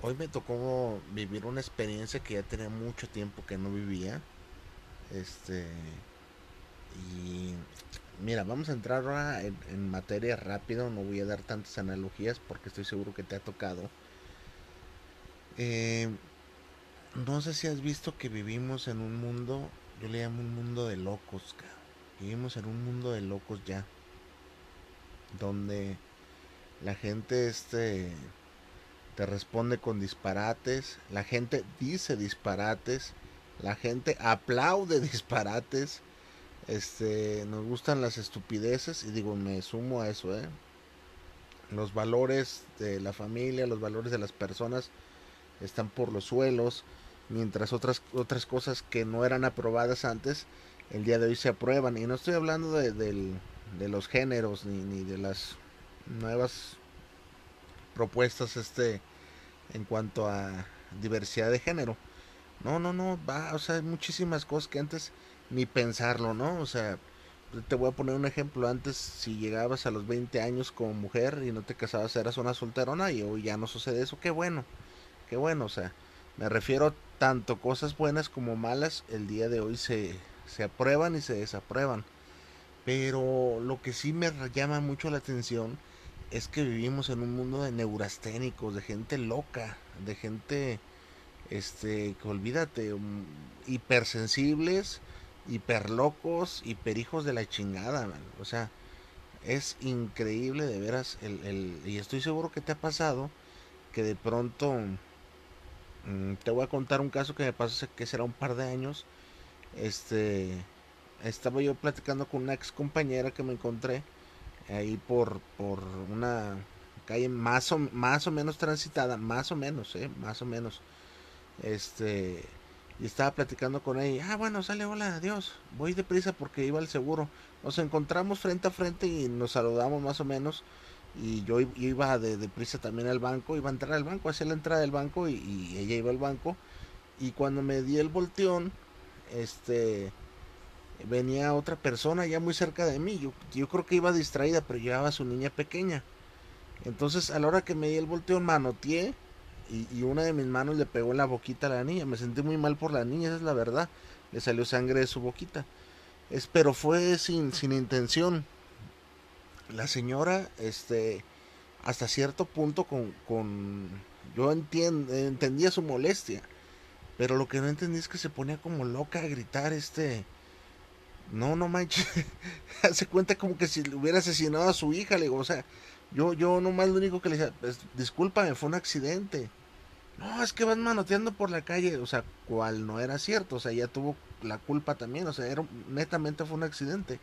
Hoy me tocó vivir una experiencia que ya tenía mucho tiempo que no vivía. Este. Y. Mira, vamos a entrar ahora en, materia rápido. No voy a dar tantas analogías porque estoy seguro que te ha tocado. Eh, no sé si has visto que vivimos en un mundo. Yo le llamo un mundo de locos, Vivimos en un mundo de locos ya. Donde la gente, este te responde con disparates, la gente dice disparates, la gente aplaude disparates, este, nos gustan las estupideces y digo, me sumo a eso, ¿eh? Los valores de la familia, los valores de las personas están por los suelos, mientras otras, otras cosas que no eran aprobadas antes, el día de hoy se aprueban. Y no estoy hablando de, de los géneros ni, ni de las nuevas propuestas este en cuanto a diversidad de género. No, no, no, va, o sea, hay muchísimas cosas que antes ni pensarlo, ¿no? O sea, te voy a poner un ejemplo, antes si llegabas a los 20 años como mujer y no te casabas eras una solterona y hoy ya no sucede eso, qué bueno, qué bueno, o sea, me refiero tanto cosas buenas como malas, el día de hoy se, se aprueban y se desaprueban. Pero lo que sí me llama mucho la atención es que vivimos en un mundo de neurasténicos, de gente loca, de gente, este, que olvídate, um, hipersensibles, hiperlocos, hiperhijos de la chingada, o sea, es increíble de veras, el, el, y estoy seguro que te ha pasado, que de pronto, mm, te voy a contar un caso que me pasó que será un par de años, este, estaba yo platicando con una ex compañera que me encontré, ahí por, por una calle más o, más o menos transitada, más o menos, eh, más o menos. Este, y estaba platicando con ella, ah, bueno, sale, hola, adiós, voy deprisa porque iba al seguro. Nos encontramos frente a frente y nos saludamos más o menos. Y yo iba de deprisa también al banco, iba a entrar al banco, hacia la entrada del banco y ella iba al banco. Y cuando me di el volteón, este, venía otra persona ya muy cerca de mí. Yo, yo creo que iba distraída, pero llevaba a su niña pequeña. Entonces, a la hora que me di el volteo, manoteé y, y, una de mis manos le pegó en la boquita a la niña. Me sentí muy mal por la niña, esa es la verdad. Le salió sangre de su boquita. Es, pero fue sin, sin intención. La señora, este, hasta cierto punto con, con yo entiendo, entendía su molestia. Pero lo que no entendí es que se ponía como loca a gritar, este, no, no manches. Hace cuenta como que si le hubiera asesinado a su hija. Le digo, o sea, yo, yo nomás lo único que le decía, pues, discúlpame, fue un accidente. No, es que vas manoteando por la calle. O sea, cual no era cierto. O sea, ella tuvo la culpa también. O sea, era, netamente fue un accidente.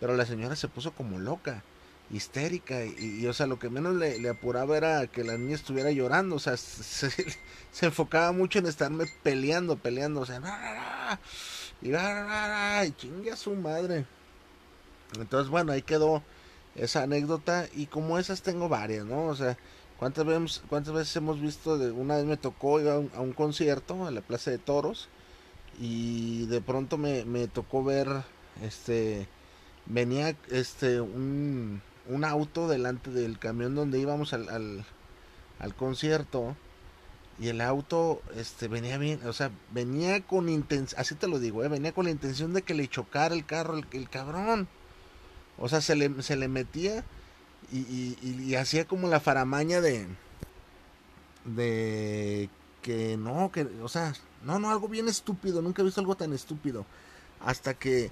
Pero la señora se puso como loca, histérica. Y, o sea, lo que menos le, apuraba era que la niña estuviera llorando. O sea, se, se enfocaba mucho en estarme peleando, peleando. O sea, no, y, y chingue a su madre. Entonces, bueno, ahí quedó esa anécdota. Y como esas tengo varias, ¿no? O sea, ¿cuántas veces, cuántas veces hemos visto? De, una vez me tocó ir a un, concierto a la Plaza de Toros. Y de pronto me, me tocó ver, este, venía este, un, un auto delante del camión donde íbamos al, al, al concierto y el auto este venía bien, o sea, venía con intención, así te lo digo, ¿eh? venía con la intención de que le chocara el carro, el, cabrón. O sea, se le, se le metía y, y, hacía como la faramaña de, de que no, que, o sea, no, no, algo bien estúpido, nunca he visto algo tan estúpido. Hasta que,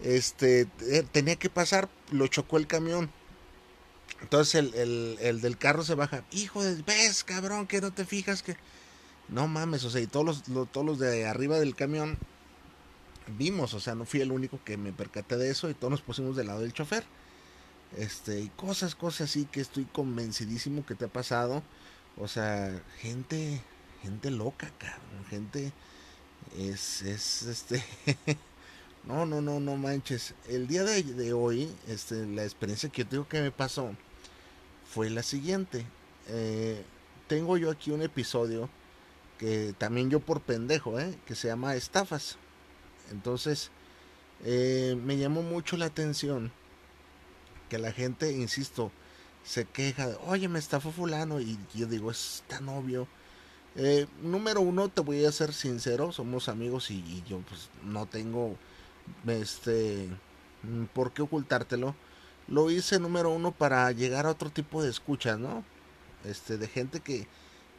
este, tenía que pasar, lo chocó el camión. Entonces el, el, el, del carro se baja, hijo de, ves, cabrón, que no te fijas que... No mames, o sea, y todos los, todos los de arriba del camión vimos, o sea, no fui el único que me percaté de eso y todos nos pusimos del lado del chofer. Este, y cosas, cosas así que estoy convencidísimo que te ha pasado. O sea, gente, gente loca, cabrón, gente es, es, este, no, no, no, no manches. El día de, hoy, este, la experiencia que yo tengo que me pasó fue la siguiente. Eh, tengo yo aquí un episodio que también yo por pendejo, ¿eh? que se llama Estafas. Entonces, eh, me llamó mucho la atención que la gente, insisto, se queja de, oye, me estafó fulano, y yo digo, es tan obvio. Eh, número uno, te voy a ser sincero, somos amigos y, y, yo pues no tengo este mm, por qué ocultártelo. Lo hice número uno para llegar a otro tipo de escuchas, ¿no? Este, de gente que,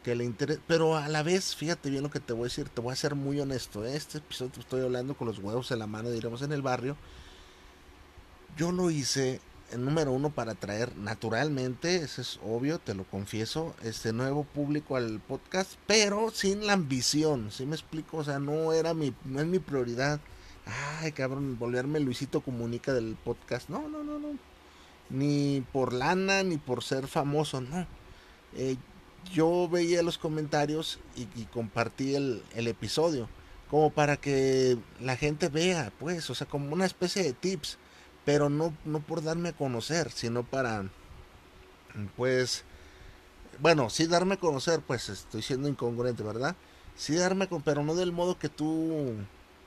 que le interesa. Pero a la vez, fíjate bien lo que te voy a decir, te voy a ser muy honesto. ¿eh? Este episodio estoy hablando con los huevos en la mano, diremos en el barrio. Yo lo hice en número uno para traer naturalmente, eso es obvio, te lo confieso, este nuevo público al podcast, pero sin la ambición, ¿sí me explico? O sea, no era mi, no es mi prioridad. Ay, cabrón, volverme Luisito Comunica del podcast. No, no, no, no. Ni por lana, ni por ser famoso, no. Eh, yo veía los comentarios y, compartí el, episodio como para que la gente vea, pues, o sea, como una especie de tips, pero no, no por darme a conocer, sino para, pues, bueno, sí darme a conocer, pues estoy siendo incongruente, ¿verdad? Sí darme, con, pero no del modo que tú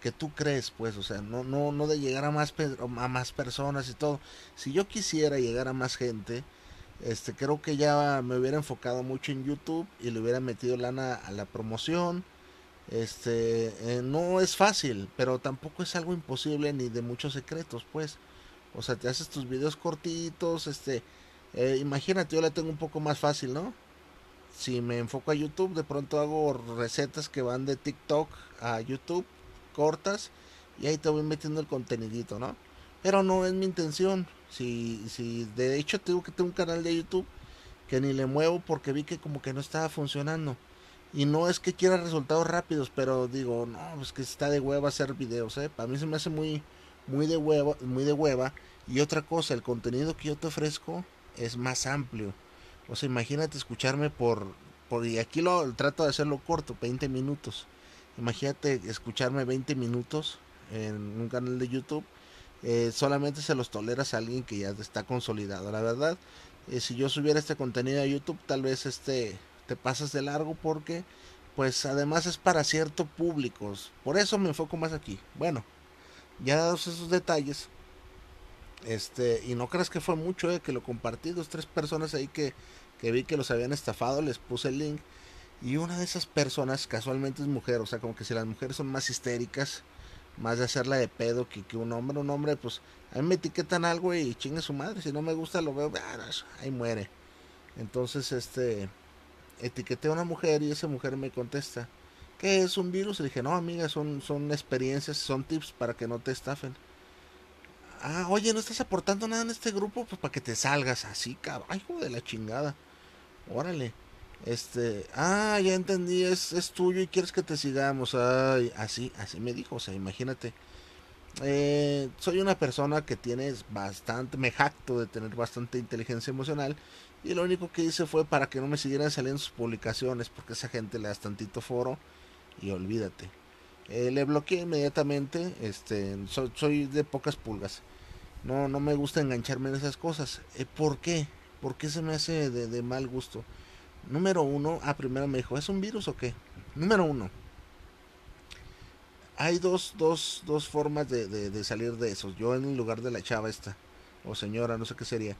que tú crees, pues, o sea, no no no de llegar a más a más personas y todo. Si yo quisiera llegar a más gente, este, creo que ya me hubiera enfocado mucho en YouTube y le hubiera metido lana a la promoción. Este, eh, no es fácil, pero tampoco es algo imposible ni de muchos secretos, pues. O sea, te haces tus videos cortitos, este, eh, imagínate, yo la tengo un poco más fácil, ¿no? Si me enfoco a YouTube, de pronto hago recetas que van de TikTok a YouTube, cortas, y ahí te voy metiendo el contenidito, ¿no? Pero no es mi intención. Si, si de hecho tengo que tener un canal de YouTube que ni le muevo porque vi que como que no estaba funcionando. Y no es que quiera resultados rápidos, pero digo, no, es que está de hueva hacer videos, ¿eh? Para mí se me hace muy, muy de hueva, muy de hueva. Y otra cosa, el contenido que yo te ofrezco es más amplio. O sea, imagínate escucharme por, por y aquí lo trato de hacerlo corto, 20 minutos. Imagínate escucharme 20 minutos en un canal de YouTube eh, solamente se los toleras a alguien que ya está consolidado. La verdad, eh, si yo subiera este contenido a YouTube, tal vez este te pasas de largo porque, pues además es para cierto público. Por eso me enfoco más aquí. Bueno, ya dados esos detalles, este, y no creas que fue mucho, eh, que lo compartí, dos, tres personas ahí que, que vi que los habían estafado, les puse el link. Y una de esas personas casualmente es mujer, o sea, como que si las mujeres son más histéricas, más de hacerla de pedo que, que un hombre. Un hombre, pues, a mí me etiquetan algo y chingue su madre. Si no me gusta, lo veo, ah, ahí muere. Entonces, este, etiqueté a una mujer y esa mujer me contesta, ¿qué es un virus? Le dije, no, amiga, son, son experiencias, son tips para que no te estafen. Ah, oye, ¿no estás aportando nada en este grupo? Pues para que te salgas así, cabrón. Hijo de la chingada. Órale. Este, ah, ya entendí, es, es tuyo y quieres que te sigamos. Ay, así, así me dijo, o sea, imagínate. Eh, soy una persona que tiene bastante, me jacto de tener bastante inteligencia emocional. Y lo único que hice fue para que no me siguieran saliendo sus publicaciones, porque esa gente le das tantito foro y olvídate. Eh, le bloqueé inmediatamente, este, soy de pocas pulgas. No, no me gusta engancharme en esas cosas. Eh, ¿Por qué? ¿Por qué se me hace de mal gusto? Número uno, ah, primero me dijo, ¿es un virus o qué? Número uno, hay dos, dos, dos formas de, salir de eso. Yo en el lugar de la chava esta, o señora, no sé qué sería.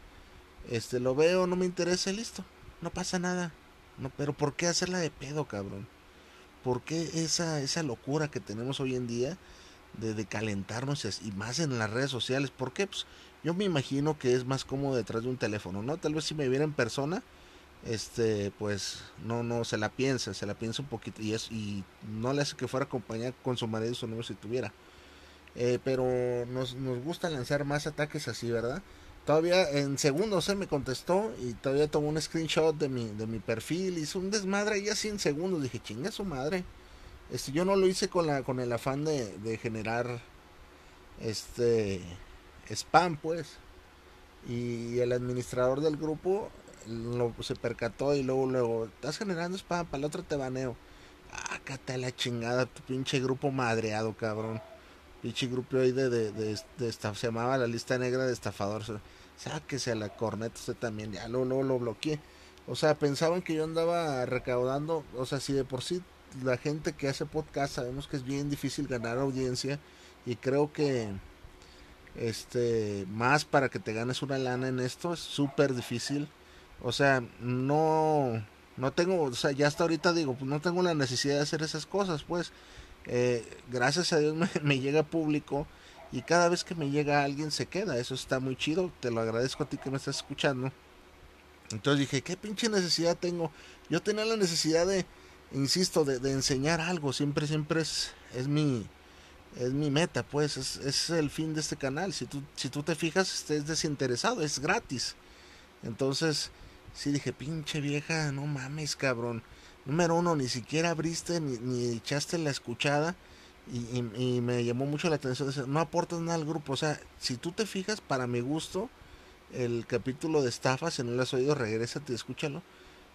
Este, lo veo, no me interesa listo. No pasa nada. No, pero ¿por qué hacerla de pedo, cabrón? ¿Por qué esa, esa locura que tenemos hoy en día de, de calentarnos y más en las redes sociales? ¿Por qué? Pues yo me imagino que es más cómodo detrás de un teléfono, ¿no? Tal vez si me viera en persona, este pues no no se la piensa se la piensa un poquito y es y no le hace que fuera acompañada con su marido su novio si tuviera eh, pero nos, nos gusta lanzar más ataques así verdad todavía en segundos se me contestó y todavía tomó un screenshot de mi, de mi perfil, hizo un desmadre y así en segundos, dije, chinga su madre. Este, yo no lo hice con la, con el afán de, de generar este spam pues. Y el administrador del grupo lo, se percató y luego, luego, estás generando spam, para el otro te baneo. Ah, cata la chingada, tu pinche grupo madreado, cabrón. Pinche grupo ahí de, de, de, de se llamaba la lista negra de estafadores. Sáquese a la corneta usted también, ya luego, luego lo bloqueé. O sea, pensaban que yo andaba recaudando, o sea, si de por sí la gente que hace podcast sabemos que es bien difícil ganar audiencia y creo que este más para que te ganes una lana en esto es súper difícil o sea no no tengo o sea ya hasta ahorita digo pues no tengo la necesidad de hacer esas cosas pues eh, gracias a Dios me, llega público y cada vez que me llega alguien se queda eso está muy chido te lo agradezco a ti que me estás escuchando entonces dije qué pinche necesidad tengo yo tenía la necesidad de insisto de, de enseñar algo siempre siempre es es mi es mi meta, pues, es, es, el fin de este canal. Si tú, si tú te fijas, estés desinteresado, es gratis. Entonces, sí dije, pinche vieja, no mames, cabrón. Número uno, ni siquiera abriste ni, ni echaste la escuchada. Y, y, y, me llamó mucho la atención. No aportas nada al grupo. O sea, si tú te fijas, para mi gusto, el capítulo de estafas, si no lo has oído, regrésate, escúchalo.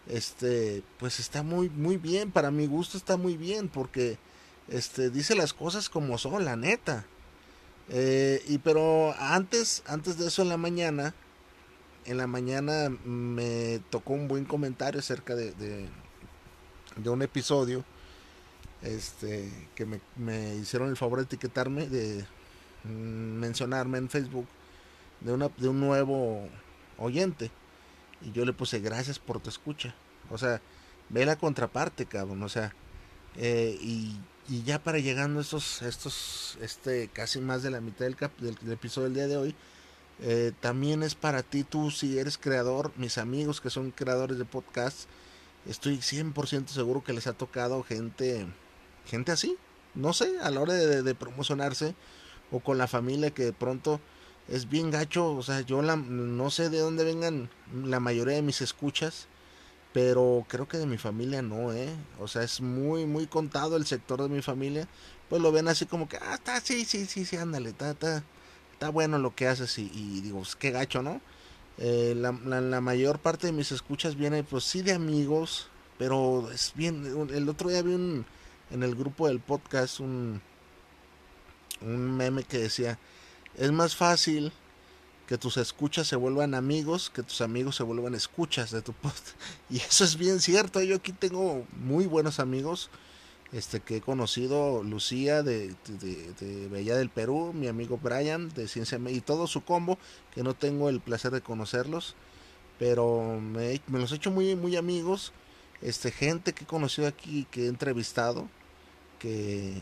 Este, pues está muy, muy bien. Para mi gusto está muy bien, porque este dice las cosas como son la neta eh, y pero antes antes de eso en la mañana en la mañana me tocó un buen comentario acerca de, de, un episodio este que me, me, hicieron el favor de etiquetarme de mm, mencionarme en Facebook de una de un nuevo oyente. Y yo le puse gracias por tu escucha o sea ve la contraparte cabrón o sea eh, y y ya para llegando estos estos este casi más de la mitad del, cap, del episodio del día de hoy eh, también es para ti tú si eres creador mis amigos que son creadores de podcasts estoy 100% seguro que les ha tocado gente gente así no sé a la hora de, promocionarse o con la familia que de pronto es bien gacho o sea yo la, no sé de dónde vengan la mayoría de mis escuchas pero creo que de mi familia no, ¿eh? O sea, es muy, muy contado el sector de mi familia. Pues lo ven así como que, ah, está, sí, sí, sí, sí, ándale, está, está, está bueno lo que haces y, y digo, pues, qué gacho, ¿no? Eh, la, la, mayor parte de mis escuchas viene, pues sí, de amigos, pero es bien, el otro día vi un, en el grupo del podcast un, un meme que decía, es más fácil que tus escuchas se vuelvan amigos, que tus amigos se vuelvan escuchas de tu post. Y eso es bien cierto. Yo aquí tengo muy buenos amigos este que he conocido, Lucía de, de, Bella del Perú, mi amigo Brian de Ciencia y todo su combo, que no tengo el placer de conocerlos, pero me, me los he hecho muy, muy amigos. Este, gente que he conocido aquí, que he entrevistado, que,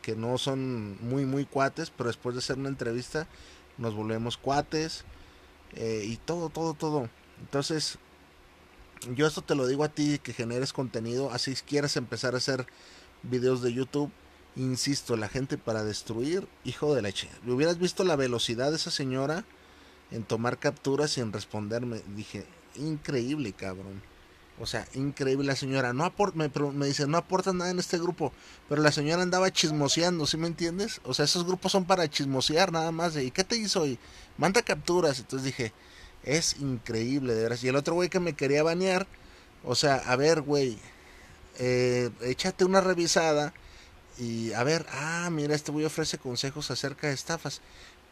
que no son muy, muy cuates, pero después de hacer una entrevista nos volvemos cuates eh, y todo, todo, todo. Entonces, yo esto te lo digo a ti que generes contenido, así quieres empezar a hacer videos de YouTube. Insisto, la gente para destruir, hijo de leche. Hubieras visto la velocidad de esa señora en tomar capturas y en responderme. Dije, increíble, cabrón. O sea, increíble la señora. No aporta, me, me dice, no aporta nada en este grupo. Pero la señora andaba chismoseando, ¿sí me entiendes? O sea, esos grupos son para chismosear nada más. ¿Y qué te hizo hoy? Manda capturas. Entonces dije, es increíble, de veras. Y el otro güey que me quería banear, o sea, a ver, güey, eh, échate una revisada. Y a ver, ah, mira, este güey ofrece consejos acerca de estafas.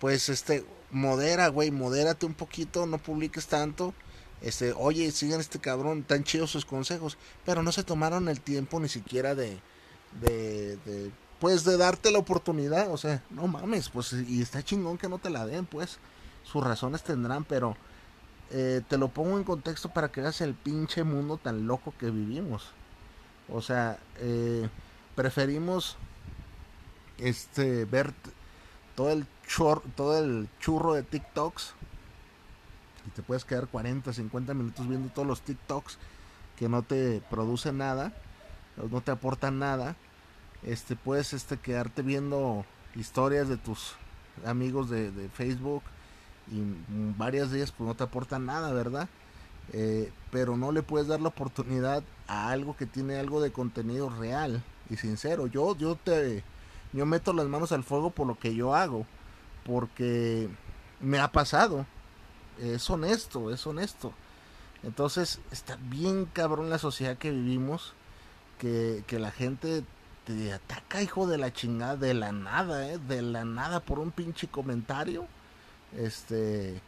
Pues este, modera, güey, modérate un poquito, no publiques tanto este, oye, sigan este cabrón, tan chidos sus consejos, pero no se tomaron el tiempo ni siquiera de, de, de, pues, de darte la oportunidad, o sea, no mames, pues, y está chingón que no te la den, pues, sus razones tendrán, pero eh, te lo pongo en contexto para que veas el pinche mundo tan loco que vivimos, o sea, eh, preferimos, este, ver todo el chor, todo el churro de TikToks y te puedes quedar 40, 50 minutos viendo todos los TikToks que no te producen nada, no te aportan nada. Este puedes este quedarte viendo historias de tus amigos de, de Facebook y varias de ellas pues no te aportan nada, ¿verdad? Eh, pero no le puedes dar la oportunidad a algo que tiene algo de contenido real y sincero. Yo, yo te, yo meto las manos al fuego por lo que yo hago, porque me ha pasado. Es honesto, es honesto. Entonces está bien cabrón la sociedad que vivimos, que, que la gente te ataca, hijo de la chingada, de la nada, ¿eh? de la nada por un pinche comentario. Este,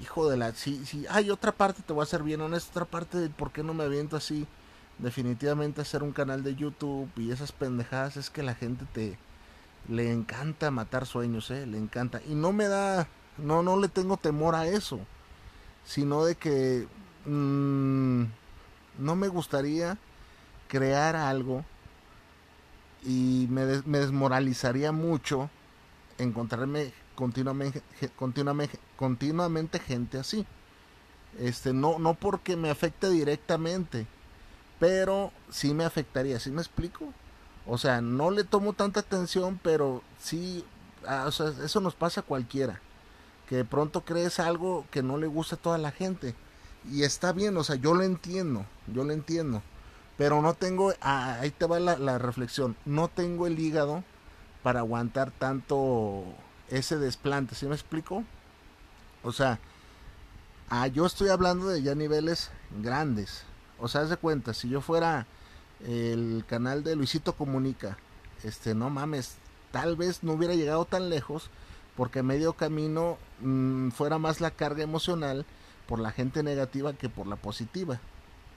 hijo de la, sí, sí, hay otra parte, te voy a hacer bien honesta, otra parte de por qué no me aviento así. Definitivamente hacer un canal de YouTube y esas pendejadas es que la gente te le encanta matar sueños, eh, le encanta. Y no me da, no, no le tengo temor a eso, sino de que mmm, no me gustaría crear algo y me, des, me desmoralizaría mucho encontrarme continuamente, continuamente, continuamente gente así. Este, no, no porque me afecte directamente, pero sí me afectaría, ¿sí me explico? O sea, no le tomo tanta atención, pero sí, ah, o sea, eso nos pasa a cualquiera. Que de pronto crees algo que no le gusta a toda la gente. Y está bien, o sea, yo lo entiendo, yo lo entiendo. Pero no tengo, ah, ahí te va la, la reflexión, no tengo el hígado para aguantar tanto ese desplante, ¿sí me explico? O sea, ah, yo estoy hablando de ya niveles grandes. O sea, haz de cuenta, si yo fuera el canal de Luisito Comunica, este, no mames, tal vez no hubiera llegado tan lejos porque medio camino mmm, fuera más la carga emocional por la gente negativa que por la positiva.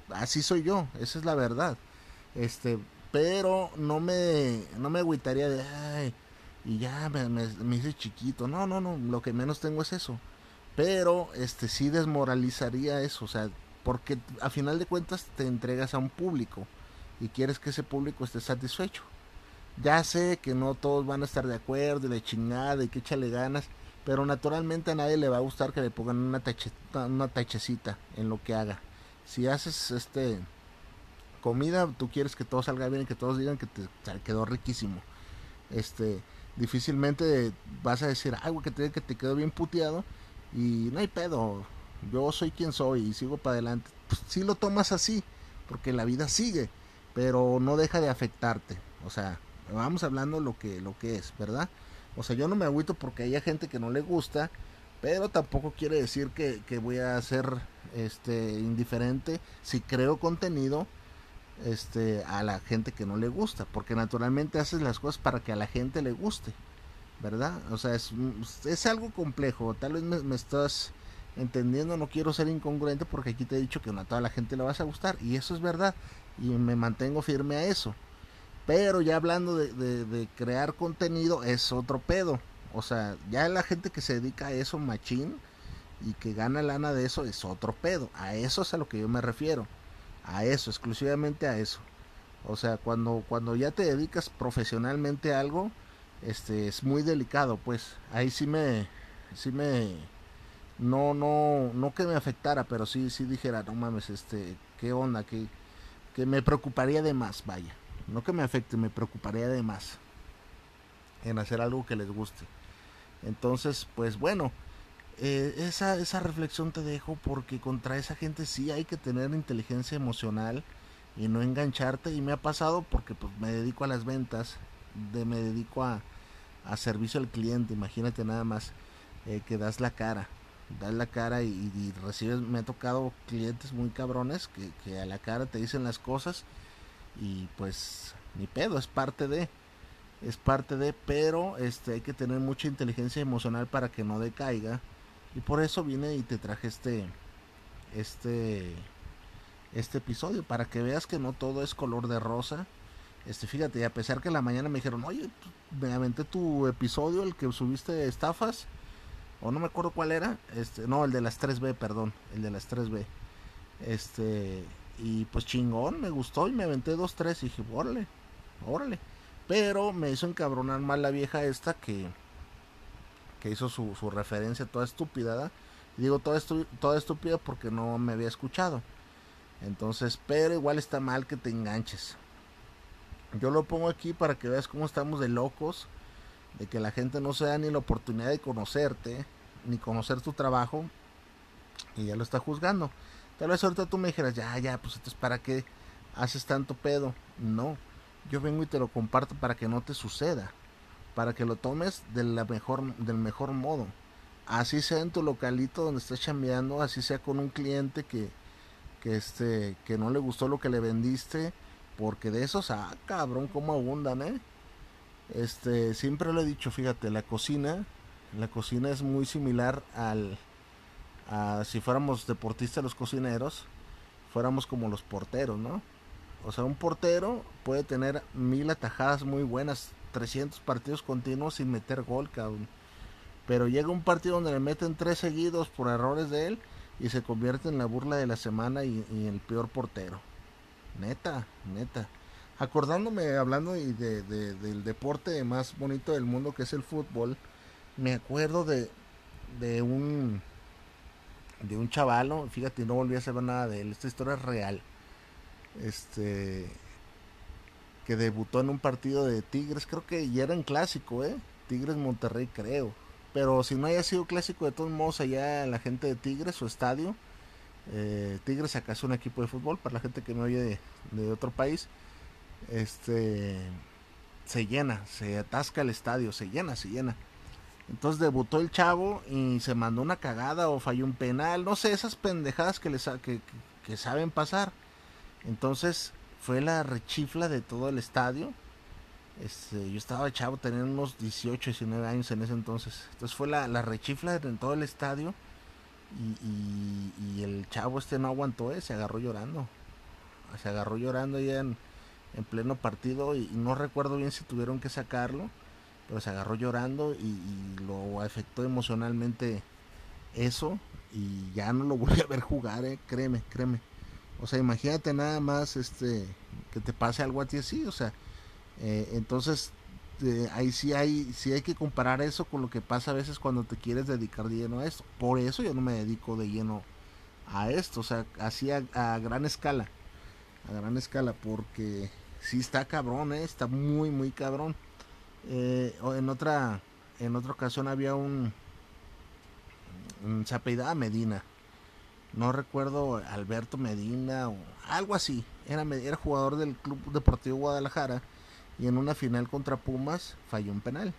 Así soy yo, esa es la verdad. Este, pero no me no me agüitaría de y ya me, hice chiquito. No, no, no, lo que menos tengo es eso. Pero este sí desmoralizaría eso, o sea, porque a final de cuentas te entregas a un público y quieres que ese público esté satisfecho. Ya sé que no todos van a estar de acuerdo y la chingada y que échale ganas, pero naturalmente a nadie le va a gustar que le pongan una, tache, una tachecita en lo que haga. Si haces este comida, tú quieres que todo salga bien y que todos digan que te quedó riquísimo. Este, difícilmente vas a decir algo que te, que te quedó bien puteado y no hay pedo, yo soy quien soy y sigo para adelante. Pues sí lo tomas así, porque la vida sigue, pero no deja de afectarte. O sea, vamos hablando lo que, lo que es, ¿verdad? O sea, yo no me agüito porque haya gente que no le gusta, pero tampoco quiere decir que, que voy a ser este indiferente si creo contenido este a la gente que no le gusta porque naturalmente haces las cosas para que a la gente le guste verdad o sea es, es algo complejo tal vez me, me, estás entendiendo no quiero ser incongruente porque aquí te he dicho que no a toda la gente le vas a gustar y eso es verdad y me mantengo firme a eso. Pero ya hablando de crear contenido es otro pedo. O sea ya la gente que se dedica a eso machín y que gana lana de eso es otro pedo. A eso es a lo que yo me refiero a eso, exclusivamente a eso. O sea, cuando, cuando ya te dedicas profesionalmente a algo, este es muy delicado, pues. Ahí sí me, sí me, no, no, no que me afectara, pero sí, sí dijera, no mames, este, qué onda, que, que me preocuparía de más, vaya. No que me afecte, me preocuparía de más en hacer algo que les guste. Entonces, pues bueno, eh, esa, esa reflexión te dejo porque contra esa gente sí hay que tener inteligencia emocional y no engancharte. Y me ha pasado porque pues me dedico a las ventas de me dedico a, a servicio al cliente. Imagínate nada más eh, que das la cara das la cara y, recibes me ha tocado clientes muy cabrones que, que a la cara te dicen las cosas y pues ni pedo es parte de es parte de pero este hay que tener mucha inteligencia emocional para que no decaiga y por eso vine y te traje este este este episodio para que veas que no todo es color de rosa. Este, fíjate, a pesar que en la mañana me dijeron, "Oye, me aventé tu episodio, el que subiste estafas." O no me acuerdo cuál era, este, no, el de las 3B, perdón, el de las 3B. Este, y pues chingón, me gustó y me aventé dos, tres y dije, "Órale, órale." Pero me hizo encabronar más la vieja esta que que hizo su, su referencia toda estúpida. Digo toda, estu toda estúpida porque no me había escuchado. Entonces, pero igual está mal que te enganches. Yo lo pongo aquí para que veas cómo estamos de locos. De que la gente no se da ni la oportunidad de conocerte. ni conocer tu trabajo y ya lo está juzgando. Tal vez ahorita tú me dijeras, ya, ya, pues entonces para qué haces tanto pedo. No, yo vengo y te lo comparto para que no te suceda, para que lo tomes mejor, del mejor modo. Así sea en tu localito donde estés chambeando, así sea con un cliente que, que, este, que no le gustó lo que le vendiste, porque de esos, ah, cabrón, cómo abundan, ¿eh? Este, siempre lo he dicho, fíjate, la cocina, la cocina es muy similar al, a si fuéramos deportistas los cocineros, fuéramos como los porteros, ¿no? O sea, un portero puede tener mil atajadas muy buenas, 300 partidos continuos sin meter gol, cabrón. Pero llega un partido donde le meten tres seguidos por errores de él y se convierte en la burla de la semana y, el peor portero. Neta, neta. Acordándome, hablando de, del deporte más bonito del mundo que es el fútbol, me acuerdo de, de un de un chavalo, fíjate, no volví a saber nada de él, esta historia es real. Este que debutó en un partido de Tigres, creo que ya era en clásico, eh. Tigres Monterrey, creo. Pero si no haya sido clásico, de todos modos, allá la gente de Tigres, su estadio, eh, Tigres acá es un equipo de fútbol, para la gente que me oye de, otro país, este se llena, se atasca el estadio, se llena, se llena. Entonces debutó el chavo y se mandó una cagada o falló un penal, no sé, esas pendejadas que, les, que, que, saben pasar. Entonces fue la rechifla de todo el estadio. Este, yo estaba chavo, tenía unos 18, 19 años en ese entonces. Entonces fue la, la rechifla en todo el estadio. Y, y, el chavo este no aguantó, eh, se agarró llorando. Se agarró llorando ya en, en pleno partido y no recuerdo bien si tuvieron que sacarlo pero se agarró llorando y, lo afectó emocionalmente eso y ya no lo volví a ver jugar, eh, créeme, créeme. O sea, imagínate nada más este que te pase algo a ti así, o sea, eh, entonces eh, ahí sí hay sí hay que comparar eso con lo que pasa a veces cuando te quieres dedicar de lleno a esto. Por eso yo no me dedico de lleno a esto, o sea, así a, gran escala, a gran escala, porque sí está cabrón, eh, está muy muy cabrón. En otra en otra ocasión había un, un Medina no recuerdo Alberto Medina o algo así. Era, era jugador del Club Deportivo Guadalajara y en una final contra Pumas falló un penal.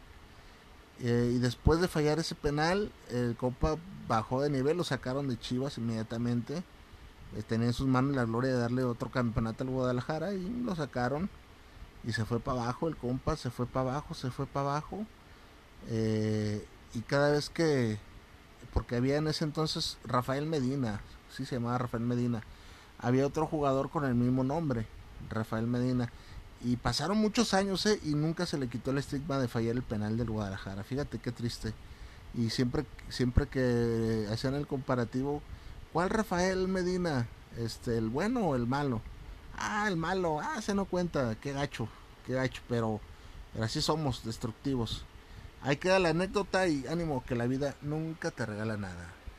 Eh, y después de fallar ese penal el Copa bajó de nivel lo sacaron de Chivas inmediatamente. Eh, tenía en sus manos la gloria de darle otro campeonato al Guadalajara y lo sacaron. Y se fue para abajo, el compa se fue para abajo, se fue para abajo. Eh, y cada vez que, porque había en ese entonces Rafael Medina, sí se llamaba Rafael Medina, había otro jugador con el mismo nombre, Rafael Medina. Y pasaron muchos años eh, y nunca se le quitó el estigma de fallar el penal del Guadalajara. Fíjate qué triste. Y siempre, siempre que hacían el comparativo, ¿cuál Rafael Medina? Este, ¿El bueno o el malo? Ah, el malo, ah, se no cuenta, qué gacho, qué gacho, pero, así somos, destructivos. Ahí queda la anécdota y ánimo que la vida nunca te regala nada.